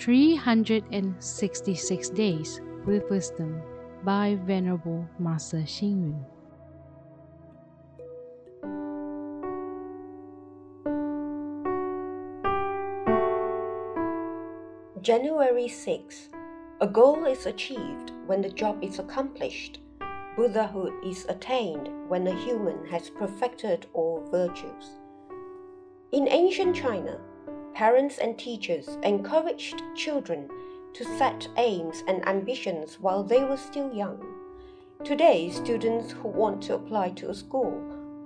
366 Days with Wisdom by Venerable Master Xing Yun. January 6. A goal is achieved when the job is accomplished. Buddhahood is attained when a human has perfected all virtues. In ancient China, parents and teachers encouraged children to set aims and ambitions while they were still young. Today, students who want to apply to a school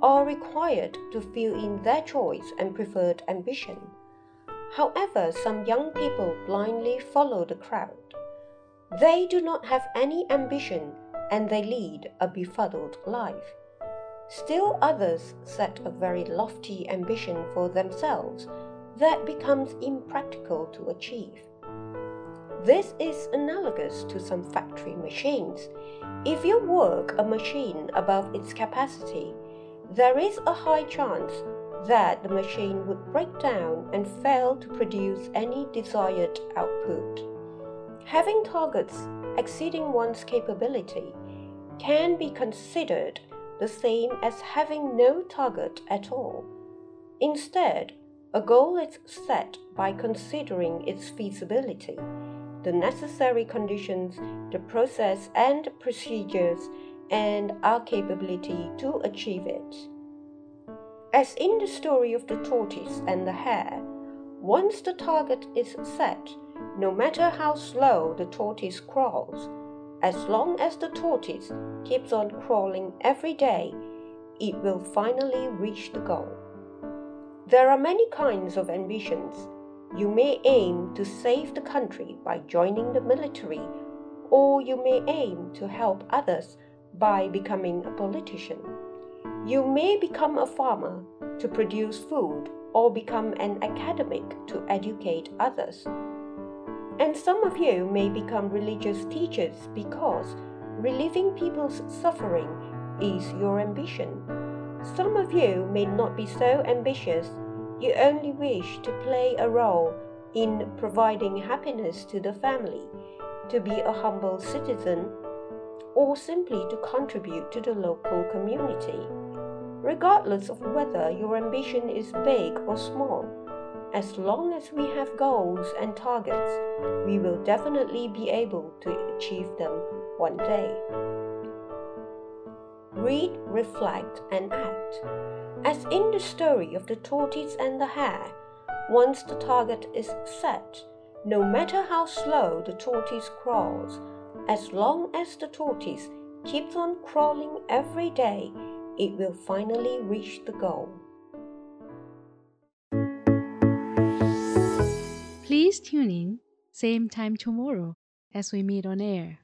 are required to fill in their choice and preferred ambition. However, some young people blindly follow the crowd. They do not have any ambition and they lead a befuddled life. Still others set a very lofty ambition for themselves that becomes impractical to achieve. This is analogous to some factory machines. If you work a machine above its capacity, there is a high chance that the machine would break down and fail to produce any desired output. Having targets exceeding one's capability can be considered the same as having no target at all. Instead, a goal is set by considering its feasibility, the necessary conditions, the process and procedures, and our capability to achieve it. As in the story of the tortoise and the hare, once the target is set, no matter how slow the tortoise crawls, as long as the tortoise keeps on crawling every day, it will finally reach the goal. There are many kinds of ambitions. You may aim to save the country by joining the military, or you may aim to help others by becoming a politician. You may become a farmer to produce food or become an academic to educate others. And some of you may become religious teachers because relieving people's suffering is your ambition. Some of you may not be so ambitious, you only wish to play a role in providing happiness to the family, to be a humble citizen, or simply to contribute to the local community regardless of whether your ambition is big or small. As long as we have goals and targets, we will definitely be able to achieve them one day. Read, reflect, and act. As in the story of the tortoise and the hare, once the target is set, no matter how slow the tortoise crawls, as long as the tortoise keeps on crawling every day, it will finally reach the goal. Please tune in, same time tomorrow as we meet on air.